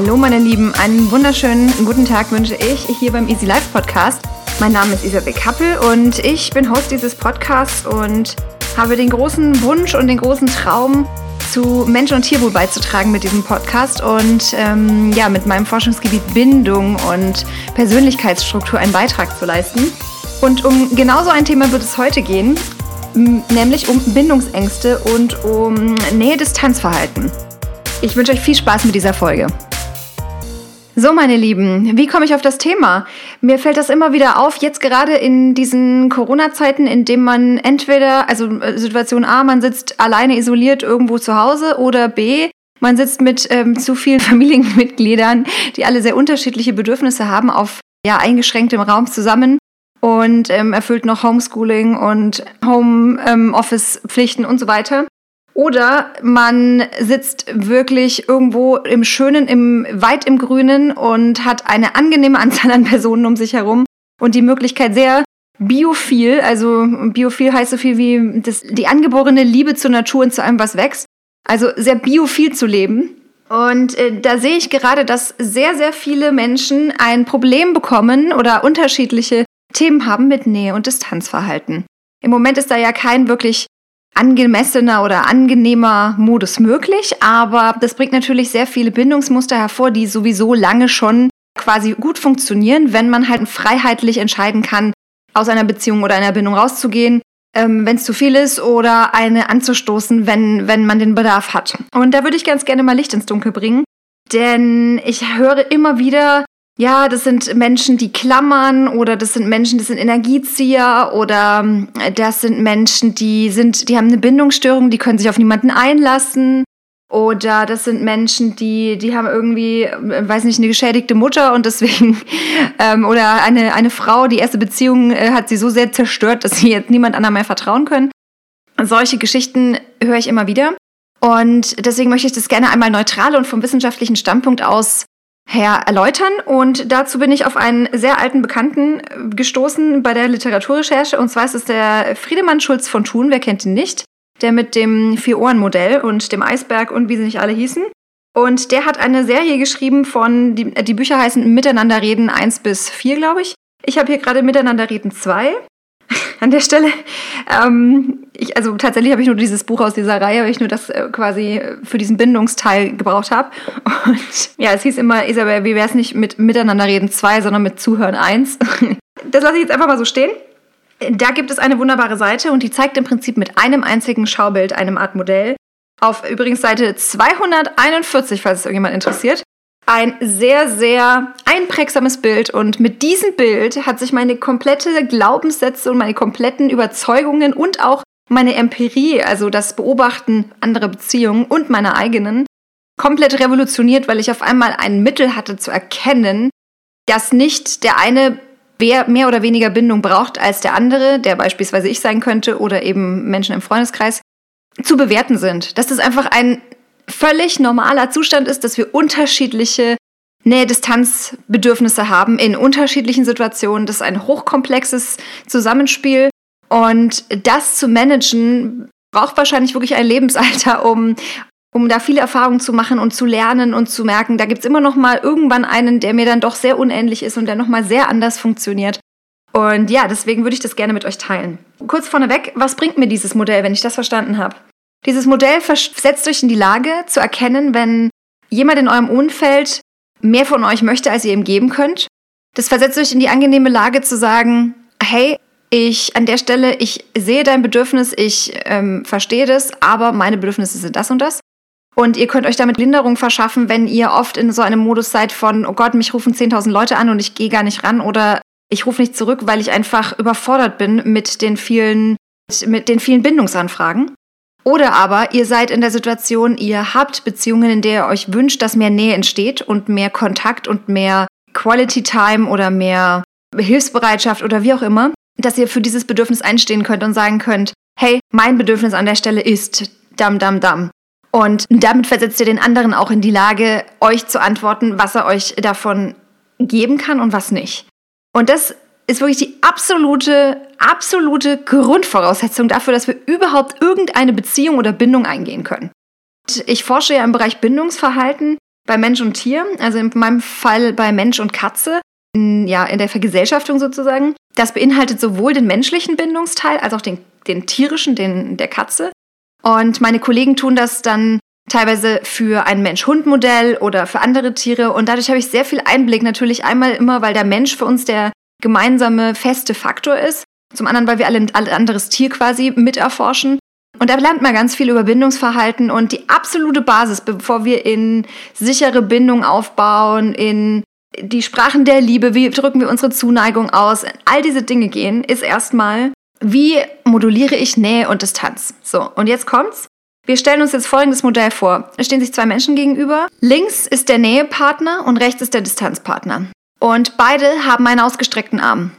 Hallo meine Lieben, einen wunderschönen guten Tag wünsche ich hier beim Easy Life Podcast. Mein Name ist Isabel Kappel und ich bin Host dieses Podcasts und habe den großen Wunsch und den großen Traum, zu Mensch- und Tierwohl beizutragen mit diesem Podcast und ähm, ja, mit meinem Forschungsgebiet Bindung und Persönlichkeitsstruktur einen Beitrag zu leisten. Und um genau so ein Thema wird es heute gehen, nämlich um Bindungsängste und um Nähe-Distanzverhalten. Ich wünsche euch viel Spaß mit dieser Folge. So, meine Lieben, wie komme ich auf das Thema? Mir fällt das immer wieder auf, jetzt gerade in diesen Corona-Zeiten, in denen man entweder, also äh, Situation A, man sitzt alleine isoliert irgendwo zu Hause oder B, man sitzt mit ähm, zu vielen Familienmitgliedern, die alle sehr unterschiedliche Bedürfnisse haben, auf ja, eingeschränktem Raum zusammen und ähm, erfüllt noch Homeschooling und Home-Office-Pflichten ähm, und so weiter. Oder man sitzt wirklich irgendwo im Schönen, im, weit im Grünen und hat eine angenehme Anzahl an Personen um sich herum und die Möglichkeit sehr biophil, also biophil heißt so viel wie das, die angeborene Liebe zur Natur und zu allem, was wächst. Also sehr biophil zu leben. Und äh, da sehe ich gerade, dass sehr, sehr viele Menschen ein Problem bekommen oder unterschiedliche Themen haben mit Nähe und Distanzverhalten. Im Moment ist da ja kein wirklich angemessener oder angenehmer Modus möglich, aber das bringt natürlich sehr viele Bindungsmuster hervor, die sowieso lange schon quasi gut funktionieren, wenn man halt freiheitlich entscheiden kann, aus einer Beziehung oder einer Bindung rauszugehen, ähm, wenn es zu viel ist oder eine anzustoßen, wenn, wenn man den Bedarf hat. Und da würde ich ganz gerne mal Licht ins Dunkel bringen, denn ich höre immer wieder ja, das sind Menschen, die klammern oder das sind Menschen, das sind Energiezieher oder ähm, das sind Menschen, die sind, die haben eine Bindungsstörung, die können sich auf niemanden einlassen. Oder das sind Menschen, die, die haben irgendwie, äh, weiß nicht, eine geschädigte Mutter und deswegen, ähm, oder eine, eine Frau, die erste Beziehung äh, hat sie so sehr zerstört, dass sie jetzt niemand anderem mehr vertrauen können. Solche Geschichten höre ich immer wieder. Und deswegen möchte ich das gerne einmal neutral und vom wissenschaftlichen Standpunkt aus her erläutern. Und dazu bin ich auf einen sehr alten Bekannten äh, gestoßen bei der Literaturrecherche. Und zwar ist es der Friedemann Schulz von Thun, wer kennt ihn nicht? Der mit dem Vier-Ohren-Modell und dem Eisberg und wie sie nicht alle hießen. Und der hat eine Serie geschrieben von, die, die Bücher heißen Miteinander reden 1 bis 4, glaube ich. Ich habe hier gerade Miteinander reden 2. an der Stelle. Ähm, ich, also tatsächlich habe ich nur dieses Buch aus dieser Reihe, weil ich nur das äh, quasi für diesen Bindungsteil gebraucht habe. Und ja, es hieß immer, Isabel, wie wäre es nicht mit Miteinander reden 2, sondern mit Zuhören 1. das lasse ich jetzt einfach mal so stehen. Da gibt es eine wunderbare Seite und die zeigt im Prinzip mit einem einzigen Schaubild, einem Art Modell, auf übrigens Seite 241, falls es irgendjemand interessiert, ein sehr, sehr einprägsames Bild. Und mit diesem Bild hat sich meine komplette Glaubenssätze und meine kompletten Überzeugungen und auch meine Empirie, also das Beobachten anderer Beziehungen und meiner eigenen, komplett revolutioniert, weil ich auf einmal ein Mittel hatte zu erkennen, dass nicht der eine mehr oder weniger Bindung braucht als der andere, der beispielsweise ich sein könnte oder eben Menschen im Freundeskreis, zu bewerten sind. Dass das einfach ein völlig normaler Zustand ist, dass wir unterschiedliche Nähe-Distanz-Bedürfnisse haben in unterschiedlichen Situationen. Das ist ein hochkomplexes Zusammenspiel. Und das zu managen, braucht wahrscheinlich wirklich ein Lebensalter, um, um da viele Erfahrungen zu machen und zu lernen und zu merken, da gibt es immer noch mal irgendwann einen, der mir dann doch sehr unähnlich ist und der noch mal sehr anders funktioniert. Und ja, deswegen würde ich das gerne mit euch teilen. Kurz vorneweg, was bringt mir dieses Modell, wenn ich das verstanden habe? Dieses Modell versetzt euch in die Lage zu erkennen, wenn jemand in eurem Umfeld mehr von euch möchte, als ihr ihm geben könnt. Das versetzt euch in die angenehme Lage zu sagen, hey, ich an der Stelle, ich sehe dein Bedürfnis, ich ähm, verstehe das, aber meine Bedürfnisse sind das und das. Und ihr könnt euch damit Linderung verschaffen, wenn ihr oft in so einem Modus seid von, oh Gott, mich rufen 10.000 Leute an und ich gehe gar nicht ran oder ich rufe nicht zurück, weil ich einfach überfordert bin mit den vielen, mit den vielen Bindungsanfragen. Oder aber ihr seid in der Situation, ihr habt Beziehungen, in der ihr euch wünscht, dass mehr Nähe entsteht und mehr Kontakt und mehr Quality Time oder mehr Hilfsbereitschaft oder wie auch immer, dass ihr für dieses Bedürfnis einstehen könnt und sagen könnt, hey, mein Bedürfnis an der Stelle ist dam dam dam. Und damit versetzt ihr den anderen auch in die Lage, euch zu antworten, was er euch davon geben kann und was nicht. Und das ist wirklich die absolute, absolute Grundvoraussetzung dafür, dass wir überhaupt irgendeine Beziehung oder Bindung eingehen können. Ich forsche ja im Bereich Bindungsverhalten, bei Mensch und Tier, also in meinem Fall bei Mensch und Katze, ja, in der Vergesellschaftung sozusagen. Das beinhaltet sowohl den menschlichen Bindungsteil als auch den, den tierischen, den der Katze. Und meine Kollegen tun das dann teilweise für ein Mensch-Hund-Modell oder für andere Tiere. Und dadurch habe ich sehr viel Einblick. Natürlich einmal immer, weil der Mensch für uns der gemeinsame feste Faktor ist. Zum anderen, weil wir alle ein anderes Tier quasi miterforschen. Und da lernt man ganz viel über Bindungsverhalten und die absolute Basis, bevor wir in sichere Bindung aufbauen, in die Sprachen der Liebe, wie drücken wir unsere Zuneigung aus, all diese Dinge gehen, ist erstmal, wie moduliere ich Nähe und Distanz. So, und jetzt kommt's. Wir stellen uns jetzt folgendes Modell vor. Es stehen sich zwei Menschen gegenüber. Links ist der Nähepartner und rechts ist der Distanzpartner. Und beide haben einen ausgestreckten Arm.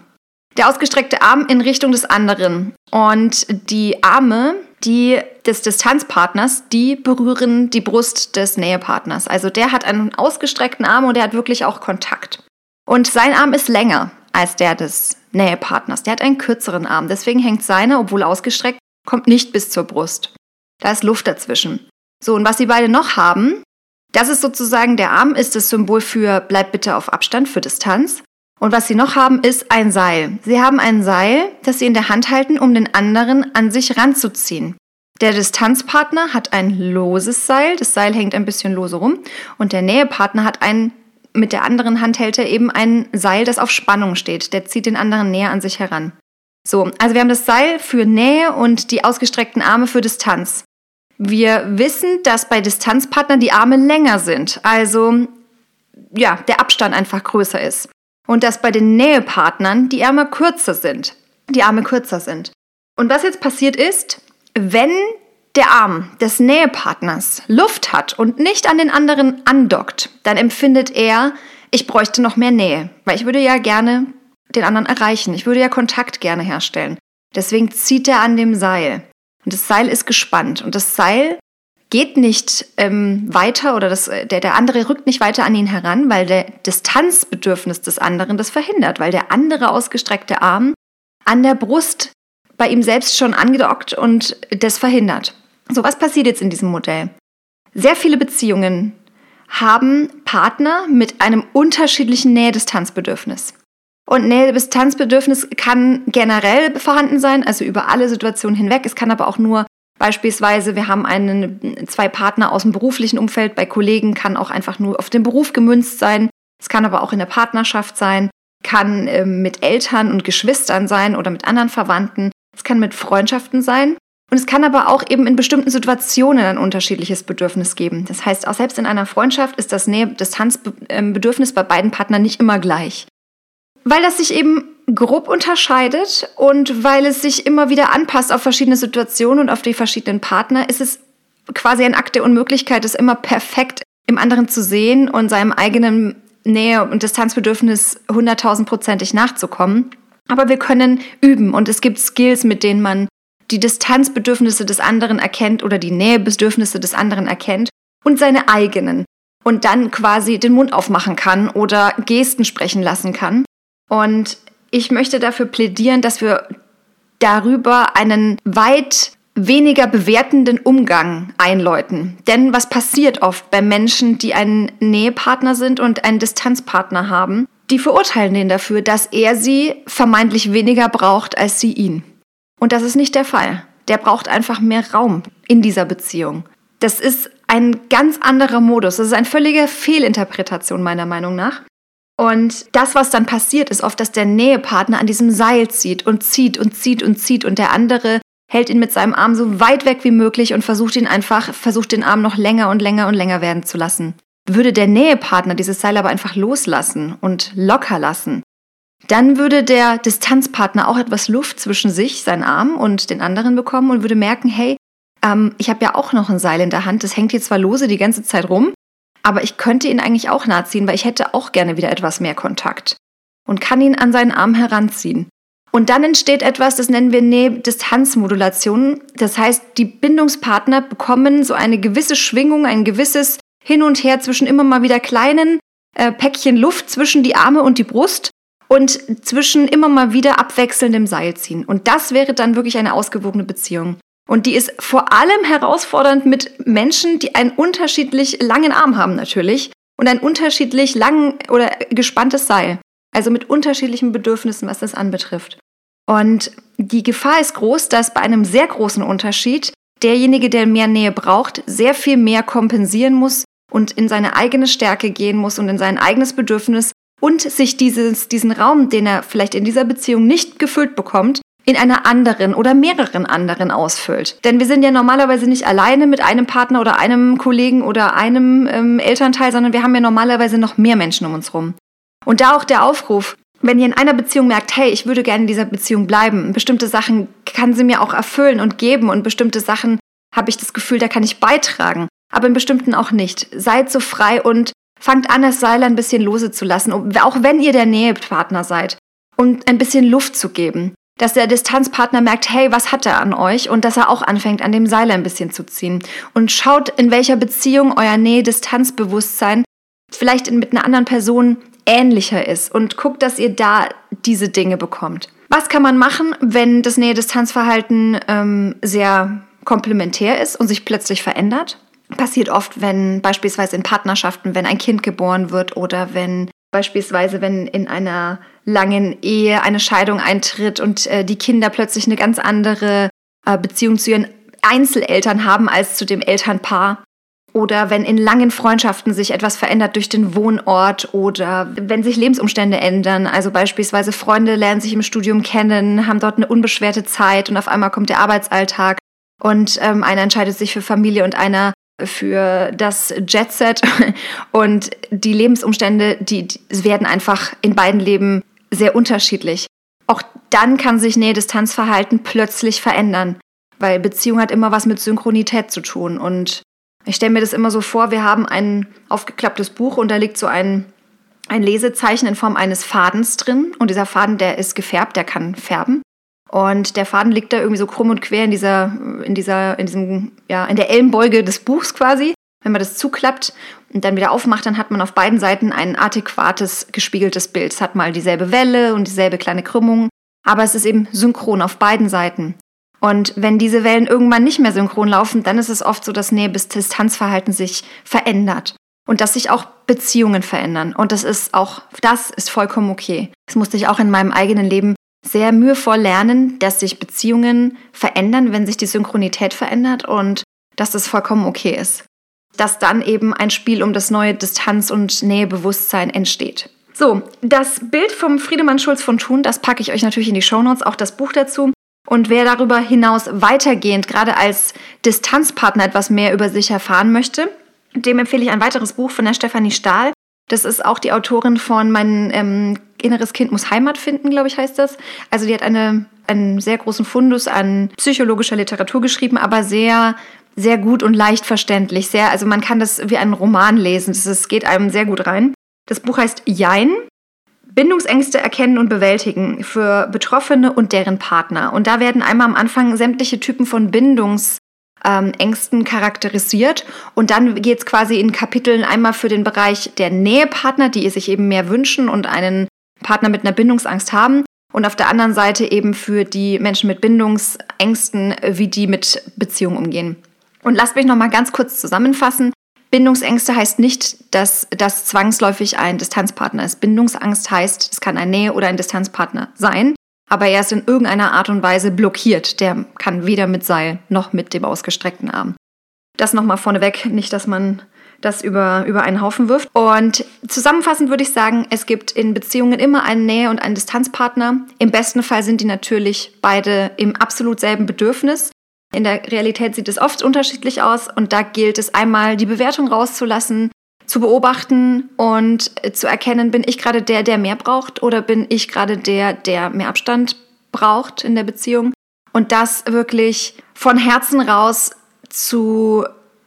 Der ausgestreckte Arm in Richtung des anderen. Und die Arme, die des Distanzpartners, die berühren die Brust des Nähepartners. Also der hat einen ausgestreckten Arm und der hat wirklich auch Kontakt. Und sein Arm ist länger als der des Nähepartners. Der hat einen kürzeren Arm. Deswegen hängt seiner, obwohl ausgestreckt, kommt nicht bis zur Brust. Da ist Luft dazwischen. So, und was sie beide noch haben, das ist sozusagen, der Arm ist das Symbol für bleib bitte auf Abstand, für Distanz. Und was sie noch haben, ist ein Seil. Sie haben ein Seil, das sie in der Hand halten, um den anderen an sich ranzuziehen. Der Distanzpartner hat ein loses Seil, das Seil hängt ein bisschen lose rum, und der Nähepartner hat ein, mit der anderen Hand hält er eben ein Seil, das auf Spannung steht. Der zieht den anderen näher an sich heran. So, also wir haben das Seil für Nähe und die ausgestreckten Arme für Distanz. Wir wissen, dass bei Distanzpartnern die Arme länger sind, also ja, der Abstand einfach größer ist. Und dass bei den Nähepartnern die Arme kürzer sind. Die Arme kürzer sind. Und was jetzt passiert ist, wenn der Arm des Nähepartners Luft hat und nicht an den anderen andockt, dann empfindet er, ich bräuchte noch mehr Nähe, weil ich würde ja gerne den anderen erreichen. Ich würde ja Kontakt gerne herstellen. Deswegen zieht er an dem Seil. Und das Seil ist gespannt. Und das Seil geht nicht ähm, weiter oder das, der, der andere rückt nicht weiter an ihn heran, weil der Distanzbedürfnis des anderen das verhindert, weil der andere ausgestreckte Arm an der Brust bei ihm selbst schon angedockt und das verhindert. So, was passiert jetzt in diesem Modell? Sehr viele Beziehungen haben Partner mit einem unterschiedlichen Nähe-Distanzbedürfnis. Und Nähe-Distanzbedürfnis kann generell vorhanden sein, also über alle Situationen hinweg. Es kann aber auch nur beispielsweise, wir haben einen, zwei Partner aus dem beruflichen Umfeld, bei Kollegen kann auch einfach nur auf den Beruf gemünzt sein. Es kann aber auch in der Partnerschaft sein, kann äh, mit Eltern und Geschwistern sein oder mit anderen Verwandten. Es kann mit Freundschaften sein. Und es kann aber auch eben in bestimmten Situationen ein unterschiedliches Bedürfnis geben. Das heißt, auch selbst in einer Freundschaft ist das Nähe-Distanz-Bedürfnis bei beiden Partnern nicht immer gleich. Weil das sich eben grob unterscheidet und weil es sich immer wieder anpasst auf verschiedene Situationen und auf die verschiedenen Partner, ist es quasi ein Akt der Unmöglichkeit, es immer perfekt im anderen zu sehen und seinem eigenen Nähe- und Distanzbedürfnis hunderttausendprozentig nachzukommen. Aber wir können üben und es gibt Skills, mit denen man die Distanzbedürfnisse des anderen erkennt oder die Nähebedürfnisse des anderen erkennt und seine eigenen und dann quasi den Mund aufmachen kann oder Gesten sprechen lassen kann. Und ich möchte dafür plädieren, dass wir darüber einen weit weniger bewertenden Umgang einläuten. Denn was passiert oft bei Menschen, die einen Nähepartner sind und einen Distanzpartner haben? Die verurteilen den dafür, dass er sie vermeintlich weniger braucht als sie ihn. Und das ist nicht der Fall. Der braucht einfach mehr Raum in dieser Beziehung. Das ist ein ganz anderer Modus. Das ist eine völlige Fehlinterpretation meiner Meinung nach. Und das, was dann passiert, ist oft, dass der Nähepartner an diesem Seil zieht und zieht und zieht und zieht und der andere hält ihn mit seinem Arm so weit weg wie möglich und versucht ihn einfach, versucht den Arm noch länger und länger und länger werden zu lassen. Würde der Nähepartner dieses Seil aber einfach loslassen und locker lassen, dann würde der Distanzpartner auch etwas Luft zwischen sich, seinen Arm und den anderen bekommen und würde merken, hey, ähm, ich habe ja auch noch ein Seil in der Hand, das hängt hier zwar lose die ganze Zeit rum, aber ich könnte ihn eigentlich auch nachziehen, weil ich hätte auch gerne wieder etwas mehr Kontakt und kann ihn an seinen Arm heranziehen. Und dann entsteht etwas, das nennen wir Nähe-Distanzmodulation. Das heißt, die Bindungspartner bekommen so eine gewisse Schwingung, ein gewisses Hin und Her zwischen immer mal wieder kleinen äh, Päckchen Luft zwischen die Arme und die Brust und zwischen immer mal wieder abwechselndem Seilziehen. Und das wäre dann wirklich eine ausgewogene Beziehung. Und die ist vor allem herausfordernd mit Menschen, die einen unterschiedlich langen Arm haben natürlich. und ein unterschiedlich lang oder gespanntes Seil. Also mit unterschiedlichen Bedürfnissen, was das anbetrifft. Und die Gefahr ist groß, dass bei einem sehr großen Unterschied derjenige, der mehr Nähe braucht, sehr viel mehr kompensieren muss und in seine eigene Stärke gehen muss und in sein eigenes Bedürfnis und sich dieses, diesen Raum, den er vielleicht in dieser Beziehung nicht gefüllt bekommt, in einer anderen oder mehreren anderen ausfüllt. Denn wir sind ja normalerweise nicht alleine mit einem Partner oder einem Kollegen oder einem ähm, Elternteil, sondern wir haben ja normalerweise noch mehr Menschen um uns rum. Und da auch der Aufruf, wenn ihr in einer Beziehung merkt, hey, ich würde gerne in dieser Beziehung bleiben, bestimmte Sachen kann sie mir auch erfüllen und geben und bestimmte Sachen habe ich das Gefühl, da kann ich beitragen, aber in bestimmten auch nicht. Seid so frei und fangt an, das Seil ein bisschen lose zu lassen, auch wenn ihr der Nähepartner seid, und ein bisschen Luft zu geben. Dass der Distanzpartner merkt, hey, was hat er an euch? Und dass er auch anfängt, an dem Seil ein bisschen zu ziehen. Und schaut, in welcher Beziehung euer Nähe-Distanzbewusstsein vielleicht mit einer anderen Person ähnlicher ist und guckt, dass ihr da diese Dinge bekommt. Was kann man machen, wenn das Nähe-Distanzverhalten ähm, sehr komplementär ist und sich plötzlich verändert? Passiert oft, wenn beispielsweise in Partnerschaften, wenn ein Kind geboren wird oder wenn beispielsweise, wenn in einer langen Ehe eine Scheidung eintritt und äh, die Kinder plötzlich eine ganz andere äh, Beziehung zu ihren Einzeleltern haben als zu dem Elternpaar oder wenn in langen Freundschaften sich etwas verändert durch den Wohnort oder wenn sich Lebensumstände ändern. Also beispielsweise Freunde lernen sich im Studium kennen, haben dort eine unbeschwerte Zeit und auf einmal kommt der Arbeitsalltag und ähm, einer entscheidet sich für Familie und einer für das Jetset und die Lebensumstände, die, die werden einfach in beiden Leben sehr unterschiedlich. Auch dann kann sich Nähe-Distanz-Verhalten plötzlich verändern, weil Beziehung hat immer was mit Synchronität zu tun und ich stelle mir das immer so vor, wir haben ein aufgeklapptes Buch und da liegt so ein, ein Lesezeichen in Form eines Fadens drin. Und dieser Faden, der ist gefärbt, der kann färben. Und der Faden liegt da irgendwie so krumm und quer in dieser, in dieser, in diesem, ja, in der Ellenbeuge des Buchs quasi. Wenn man das zuklappt und dann wieder aufmacht, dann hat man auf beiden Seiten ein adäquates, gespiegeltes Bild. Es hat mal dieselbe Welle und dieselbe kleine Krümmung, aber es ist eben synchron auf beiden Seiten. Und wenn diese Wellen irgendwann nicht mehr synchron laufen, dann ist es oft so, dass Nähe- bis Distanzverhalten sich verändert und dass sich auch Beziehungen verändern. Und das ist auch, das ist vollkommen okay. Das musste ich auch in meinem eigenen Leben sehr mühevoll lernen, dass sich Beziehungen verändern, wenn sich die Synchronität verändert und dass das vollkommen okay ist. Dass dann eben ein Spiel um das neue Distanz- und Nähebewusstsein entsteht. So, das Bild vom Friedemann Schulz von Thun, das packe ich euch natürlich in die Shownotes, auch das Buch dazu. Und wer darüber hinaus weitergehend, gerade als Distanzpartner etwas mehr über sich erfahren möchte, dem empfehle ich ein weiteres Buch von der Stefanie Stahl. Das ist auch die Autorin von Mein ähm, inneres Kind muss Heimat finden, glaube ich, heißt das. Also die hat eine, einen sehr großen Fundus an psychologischer Literatur geschrieben, aber sehr sehr gut und leicht verständlich. Sehr, also man kann das wie einen Roman lesen. Es geht einem sehr gut rein. Das Buch heißt Jein Bindungsängste erkennen und bewältigen für Betroffene und deren Partner. Und da werden einmal am Anfang sämtliche Typen von Bindungsängsten ähm, charakterisiert. Und dann geht es quasi in Kapiteln einmal für den Bereich der Nähepartner, die sich eben mehr wünschen und einen Partner mit einer Bindungsangst haben. Und auf der anderen Seite eben für die Menschen mit Bindungsängsten, wie die mit Beziehungen umgehen. Und lasst mich noch mal ganz kurz zusammenfassen. Bindungsängste heißt nicht, dass das zwangsläufig ein Distanzpartner ist. Bindungsangst heißt, es kann ein Nähe- oder ein Distanzpartner sein, aber er ist in irgendeiner Art und Weise blockiert. Der kann weder mit Seil noch mit dem ausgestreckten Arm. Das nochmal vorneweg, nicht, dass man das über, über einen Haufen wirft. Und zusammenfassend würde ich sagen, es gibt in Beziehungen immer einen Nähe- und einen Distanzpartner. Im besten Fall sind die natürlich beide im absolut selben Bedürfnis. In der Realität sieht es oft unterschiedlich aus und da gilt es einmal, die Bewertung rauszulassen, zu beobachten und zu erkennen, bin ich gerade der, der mehr braucht oder bin ich gerade der, der mehr Abstand braucht in der Beziehung. Und das wirklich von Herzen raus zu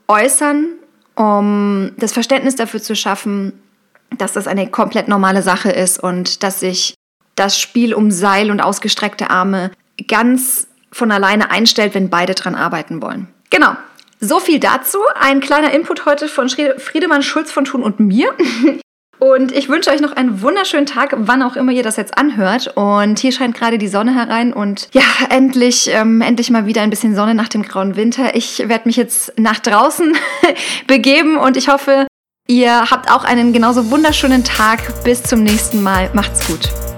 äußern, um das Verständnis dafür zu schaffen, dass das eine komplett normale Sache ist und dass sich das Spiel um Seil und ausgestreckte Arme ganz von alleine einstellt, wenn beide dran arbeiten wollen. Genau. So viel dazu. Ein kleiner Input heute von Friedemann Schulz von Thun und mir. Und ich wünsche euch noch einen wunderschönen Tag, wann auch immer ihr das jetzt anhört. Und hier scheint gerade die Sonne herein und ja, endlich, ähm, endlich mal wieder ein bisschen Sonne nach dem grauen Winter. Ich werde mich jetzt nach draußen begeben und ich hoffe, Ihr habt auch einen genauso wunderschönen Tag. Bis zum nächsten Mal. Macht's gut.